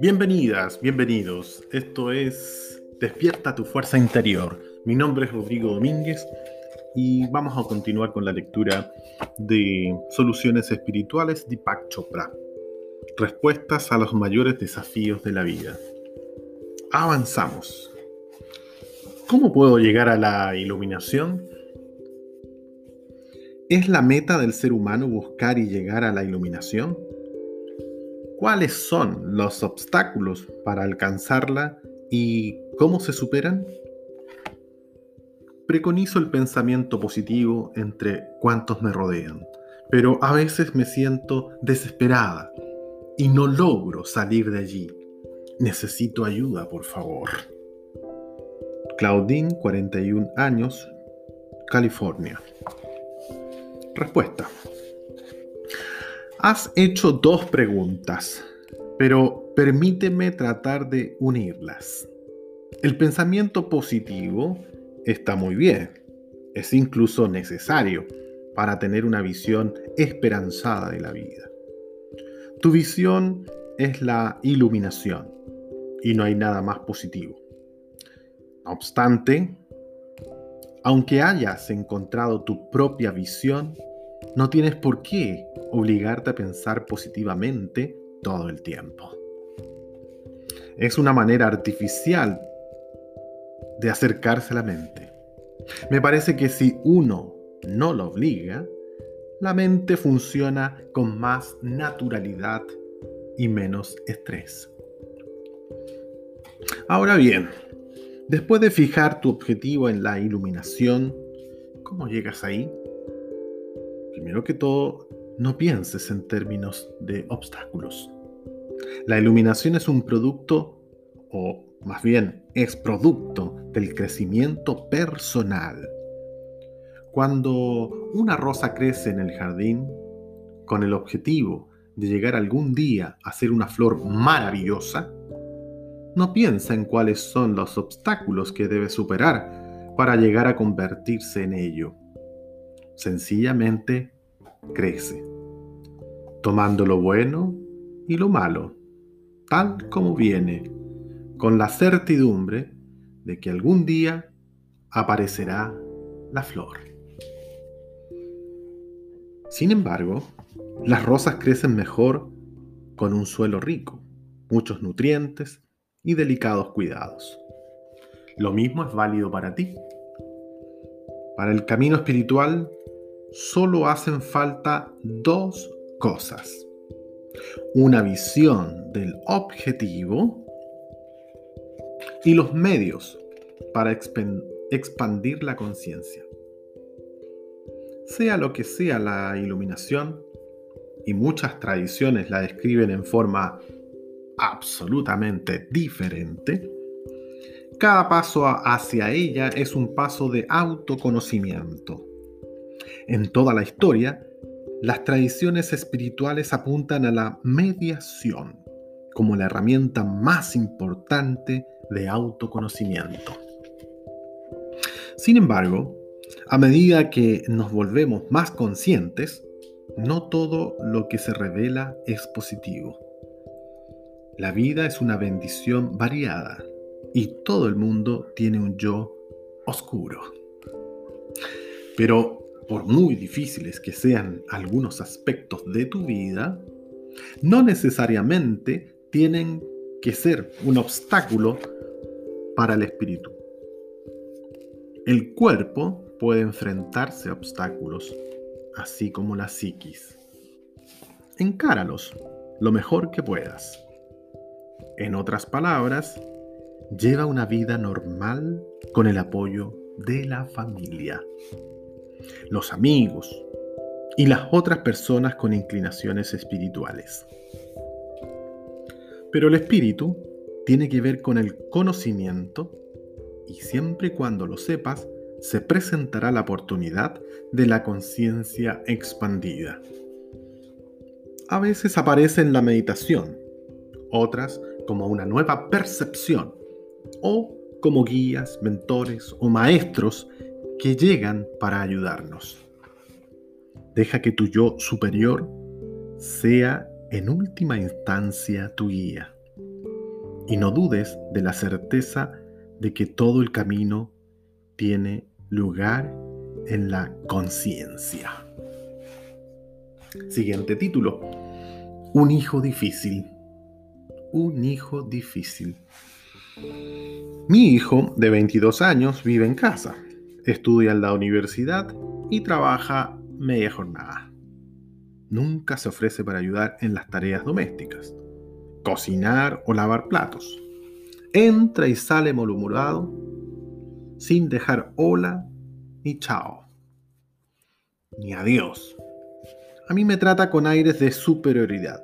Bienvenidas, bienvenidos. Esto es Despierta tu fuerza interior. Mi nombre es Rodrigo Domínguez y vamos a continuar con la lectura de Soluciones Espirituales de Deepak Chopra. Respuestas a los mayores desafíos de la vida. Avanzamos. ¿Cómo puedo llegar a la iluminación? ¿Es la meta del ser humano buscar y llegar a la iluminación? ¿Cuáles son los obstáculos para alcanzarla y cómo se superan? Preconizo el pensamiento positivo entre cuantos me rodean, pero a veces me siento desesperada y no logro salir de allí. Necesito ayuda, por favor. Claudine, 41 años, California. Respuesta. Has hecho dos preguntas, pero permíteme tratar de unirlas. El pensamiento positivo está muy bien, es incluso necesario para tener una visión esperanzada de la vida. Tu visión es la iluminación y no hay nada más positivo. No obstante, aunque hayas encontrado tu propia visión, no tienes por qué obligarte a pensar positivamente todo el tiempo. Es una manera artificial de acercarse a la mente. Me parece que si uno no lo obliga, la mente funciona con más naturalidad y menos estrés. Ahora bien, después de fijar tu objetivo en la iluminación, ¿cómo llegas ahí? primero que todo, no pienses en términos de obstáculos. La iluminación es un producto, o más bien es producto del crecimiento personal. Cuando una rosa crece en el jardín, con el objetivo de llegar algún día a ser una flor maravillosa, no piensa en cuáles son los obstáculos que debe superar para llegar a convertirse en ello sencillamente crece, tomando lo bueno y lo malo, tal como viene, con la certidumbre de que algún día aparecerá la flor. Sin embargo, las rosas crecen mejor con un suelo rico, muchos nutrientes y delicados cuidados. Lo mismo es válido para ti. Para el camino espiritual solo hacen falta dos cosas. Una visión del objetivo y los medios para expandir la conciencia. Sea lo que sea la iluminación, y muchas tradiciones la describen en forma absolutamente diferente, cada paso hacia ella es un paso de autoconocimiento en toda la historia, las tradiciones espirituales apuntan a la mediación como la herramienta más importante de autoconocimiento. Sin embargo, a medida que nos volvemos más conscientes, no todo lo que se revela es positivo. La vida es una bendición variada y todo el mundo tiene un yo oscuro. Pero por muy difíciles que sean algunos aspectos de tu vida, no necesariamente tienen que ser un obstáculo para el espíritu. El cuerpo puede enfrentarse a obstáculos, así como la psiquis. Encáralos lo mejor que puedas. En otras palabras, lleva una vida normal con el apoyo de la familia los amigos y las otras personas con inclinaciones espirituales. Pero el espíritu tiene que ver con el conocimiento y siempre y cuando lo sepas, se presentará la oportunidad de la conciencia expandida. A veces aparece en la meditación, otras como una nueva percepción o como guías, mentores o maestros que llegan para ayudarnos. Deja que tu yo superior sea en última instancia tu guía. Y no dudes de la certeza de que todo el camino tiene lugar en la conciencia. Siguiente título. Un hijo difícil. Un hijo difícil. Mi hijo de 22 años vive en casa, estudia en la universidad y trabaja media jornada. Nunca se ofrece para ayudar en las tareas domésticas, cocinar o lavar platos. Entra y sale malhumorado sin dejar hola ni chao, ni adiós. A mí me trata con aires de superioridad,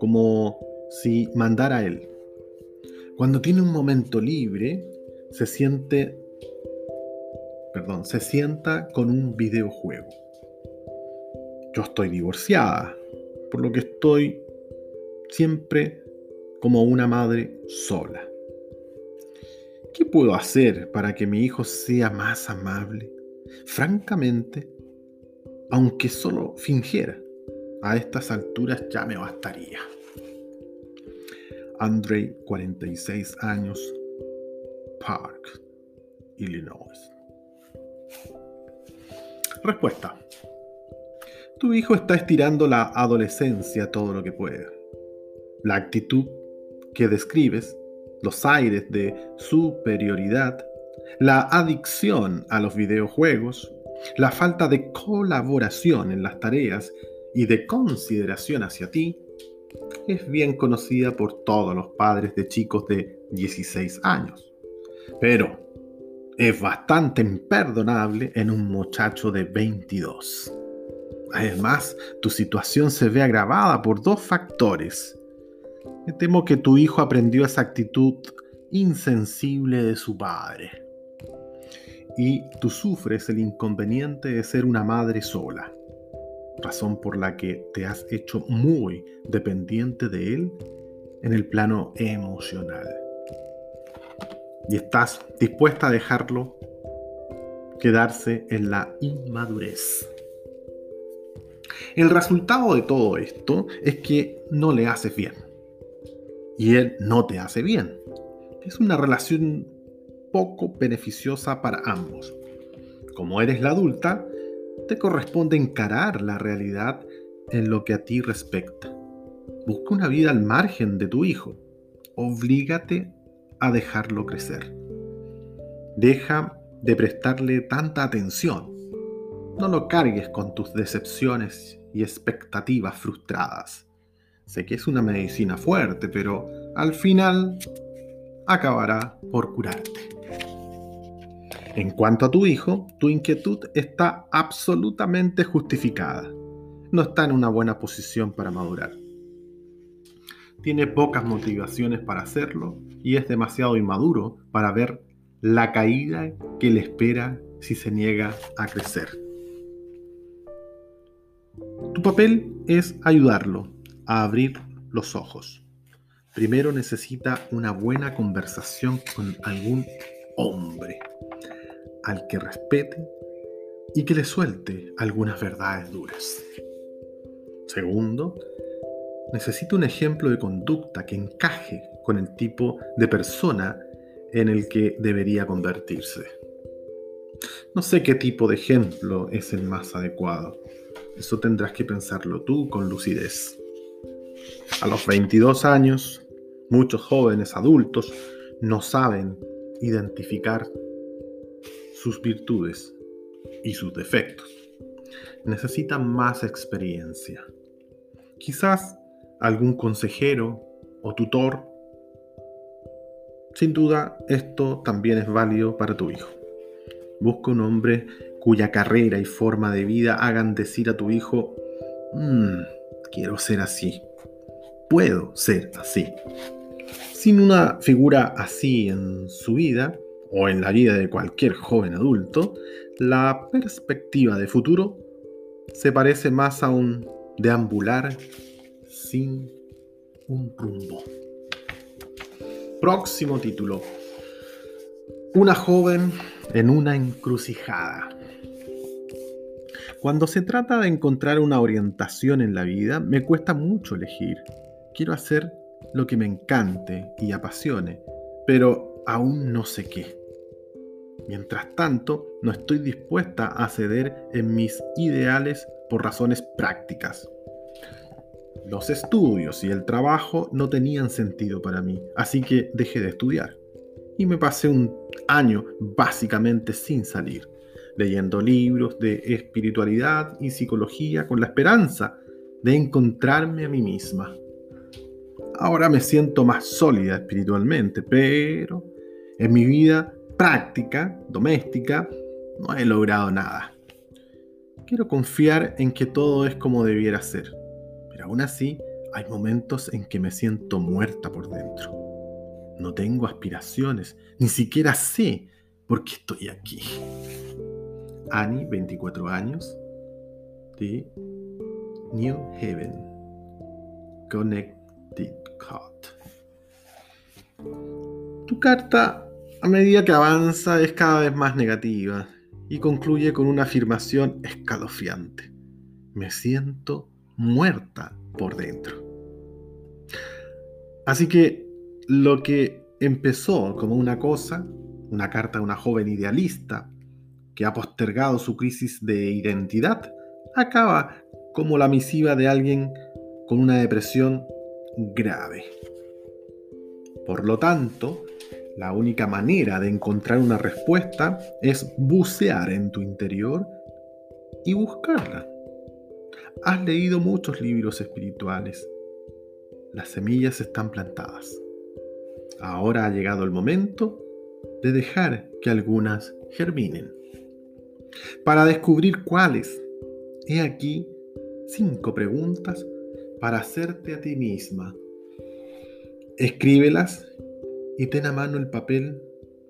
como si mandara a él. Cuando tiene un momento libre, se siente, perdón, se sienta con un videojuego. Yo estoy divorciada, por lo que estoy siempre como una madre sola. ¿Qué puedo hacer para que mi hijo sea más amable? Francamente, aunque solo fingiera, a estas alturas ya me bastaría. Andre, 46 años, Park, Illinois. Respuesta. Tu hijo está estirando la adolescencia todo lo que puede. La actitud que describes, los aires de superioridad, la adicción a los videojuegos, la falta de colaboración en las tareas y de consideración hacia ti, es bien conocida por todos los padres de chicos de 16 años. Pero es bastante imperdonable en un muchacho de 22. Además, tu situación se ve agravada por dos factores. Me temo que tu hijo aprendió esa actitud insensible de su padre. Y tú sufres el inconveniente de ser una madre sola razón por la que te has hecho muy dependiente de él en el plano emocional. Y estás dispuesta a dejarlo quedarse en la inmadurez. El resultado de todo esto es que no le haces bien. Y él no te hace bien. Es una relación poco beneficiosa para ambos. Como eres la adulta, te corresponde encarar la realidad en lo que a ti respecta. Busca una vida al margen de tu hijo. Oblígate a dejarlo crecer. Deja de prestarle tanta atención. No lo cargues con tus decepciones y expectativas frustradas. Sé que es una medicina fuerte, pero al final acabará por curarte. En cuanto a tu hijo, tu inquietud está absolutamente justificada. No está en una buena posición para madurar. Tiene pocas motivaciones para hacerlo y es demasiado inmaduro para ver la caída que le espera si se niega a crecer. Tu papel es ayudarlo a abrir los ojos. Primero necesita una buena conversación con algún hombre al que respete y que le suelte algunas verdades duras. Segundo, necesita un ejemplo de conducta que encaje con el tipo de persona en el que debería convertirse. No sé qué tipo de ejemplo es el más adecuado. Eso tendrás que pensarlo tú con lucidez. A los 22 años, muchos jóvenes adultos no saben identificar sus virtudes y sus defectos. Necesita más experiencia. Quizás algún consejero o tutor. Sin duda, esto también es válido para tu hijo. Busca un hombre cuya carrera y forma de vida hagan decir a tu hijo, mm, quiero ser así, puedo ser así. Sin una figura así en su vida, o en la vida de cualquier joven adulto, la perspectiva de futuro se parece más a un deambular sin un rumbo. Próximo título. Una joven en una encrucijada. Cuando se trata de encontrar una orientación en la vida, me cuesta mucho elegir. Quiero hacer lo que me encante y apasione, pero aún no sé qué. Mientras tanto, no estoy dispuesta a ceder en mis ideales por razones prácticas. Los estudios y el trabajo no tenían sentido para mí, así que dejé de estudiar. Y me pasé un año básicamente sin salir, leyendo libros de espiritualidad y psicología con la esperanza de encontrarme a mí misma. Ahora me siento más sólida espiritualmente, pero en mi vida práctica, doméstica, no he logrado nada. Quiero confiar en que todo es como debiera ser, pero aún así hay momentos en que me siento muerta por dentro. No tengo aspiraciones, ni siquiera sé por qué estoy aquí. Annie, 24 años, de New Haven, Connecticut. Tu carta a medida que avanza es cada vez más negativa y concluye con una afirmación escalofriante. Me siento muerta por dentro. Así que lo que empezó como una cosa, una carta de una joven idealista que ha postergado su crisis de identidad, acaba como la misiva de alguien con una depresión grave. Por lo tanto, la única manera de encontrar una respuesta es bucear en tu interior y buscarla. Has leído muchos libros espirituales. Las semillas están plantadas. Ahora ha llegado el momento de dejar que algunas germinen. Para descubrir cuáles, he aquí cinco preguntas para hacerte a ti misma. Escríbelas y ten a mano el papel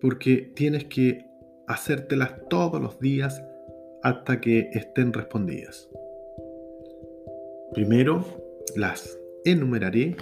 porque tienes que hacértelas todos los días hasta que estén respondidas. Primero las enumeraré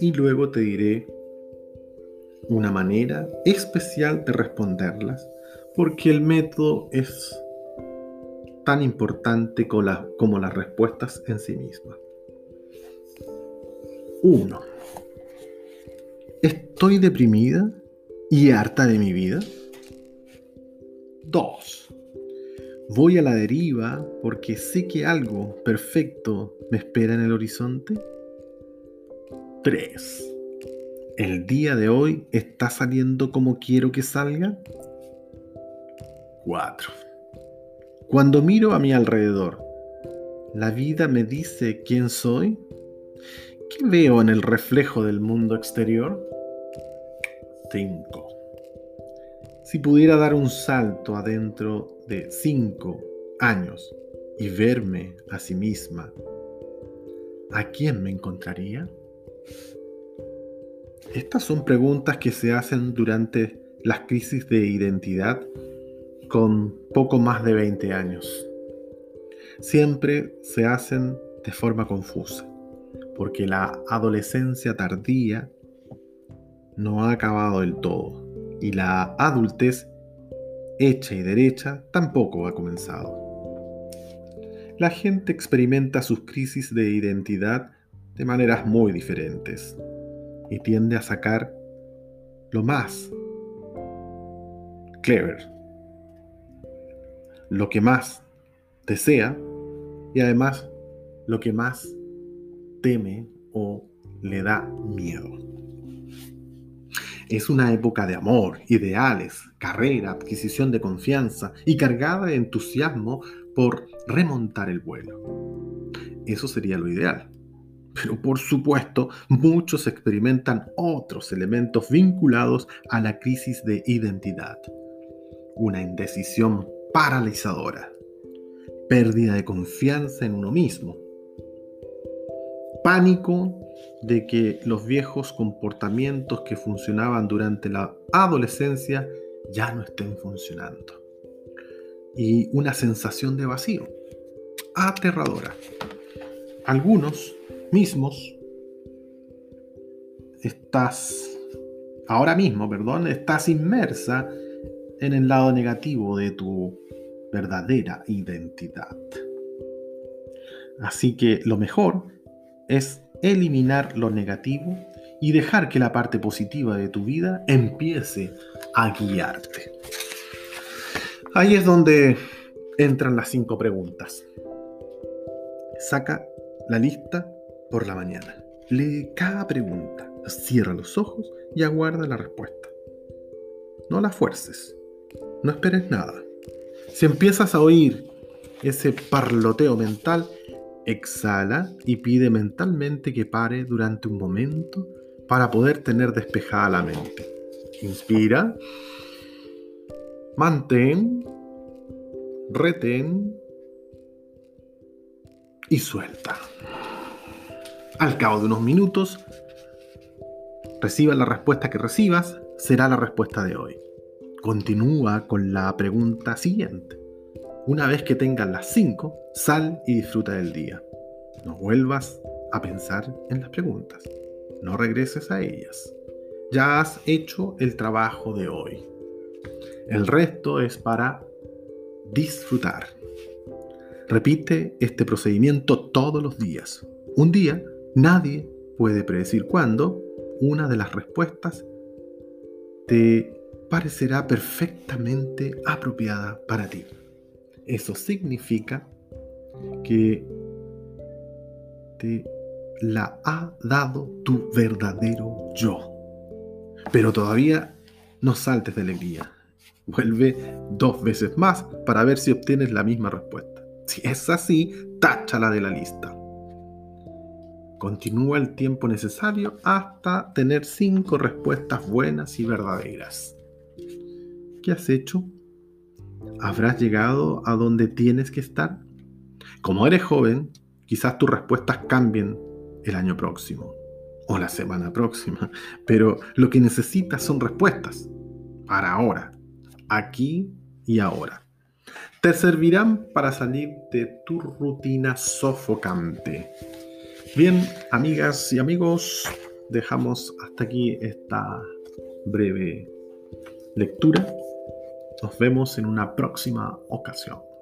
y luego te diré una manera especial de responderlas porque el método es tan importante como, las respuestas en sí mismas. 1. ¿Estoy deprimida y harta de mi vida? 2. ¿Voy a la deriva porque sé que algo perfecto me espera en el horizonte? 3. ¿El día de hoy está saliendo como quiero que salga? 4. Cuando miro a mi alrededor, ¿la vida me dice quién soy? ¿Qué veo en el reflejo del mundo exterior? 5. Si pudiera dar un salto adentro de 5 años y verme a sí misma, ¿a quién me encontraría? Estas son preguntas que se hacen durante las crisis de identidad con poco más de 20 años. Siempre se hacen de forma confusa, porque la adolescencia tardía no ha acabado del todo y la adultez hecha y derecha tampoco ha comenzado. La gente experimenta sus crisis de identidad de maneras muy diferentes y tiende a sacar lo más clever, lo que más desea y además lo que más teme o le da miedo. Es una época de amor, ideales, carrera, adquisición de confianza y cargada de entusiasmo por remontar el vuelo. Eso sería lo ideal. Pero por supuesto, muchos experimentan otros elementos vinculados a la crisis de identidad. Una indecisión paralizadora, pérdida de confianza en uno mismo, pánico de que los viejos comportamientos que funcionaban durante la adolescencia ya no estén funcionando. Y una sensación de vacío, aterradora. Algunos mismos, estás, ahora mismo, perdón, estás inmersa en el lado negativo de tu verdadera identidad. Así que lo mejor es eliminar lo negativo y dejar que la parte positiva de tu vida empiece a guiarte. Ahí es donde entran las cinco preguntas. Saca la lista por la mañana. Lee cada pregunta, cierra los ojos y aguarda la respuesta. No la fuerces, no esperes nada. Si empiezas a oír ese parloteo mental, exhala y pide mentalmente que pare durante un momento para poder tener despejada la mente. Inspira, mantén, retén y suelta. Al cabo de unos minutos, reciba la respuesta que recibas, será la respuesta de hoy. Continúa con la pregunta siguiente. Una vez que tengas las cinco, sal y disfruta del día. No vuelvas a pensar en las preguntas. No regreses a ellas. Ya has hecho el trabajo de hoy. El resto es para disfrutar. Repite este procedimiento todos los días. Un día nadie puede predecir cuándo una de las respuestas te parecerá perfectamente apropiada para ti. Eso significa que te la ha dado tu verdadero yo. Pero todavía no saltes de alegría. Vuelve dos veces más para ver si obtienes la misma respuesta. Si es así, táchala de la lista. Continúa el tiempo necesario hasta tener cinco respuestas buenas y verdaderas. ¿Qué has hecho? ¿Habrás llegado a donde tienes que estar? Como eres joven, quizás tus respuestas cambien el año próximo o la semana próxima, pero lo que necesitas son respuestas para ahora, aquí y ahora. Te servirán para salir de tu rutina sofocante. Bien, amigas y amigos, dejamos hasta aquí esta breve lectura. Nos vemos en una próxima ocasión.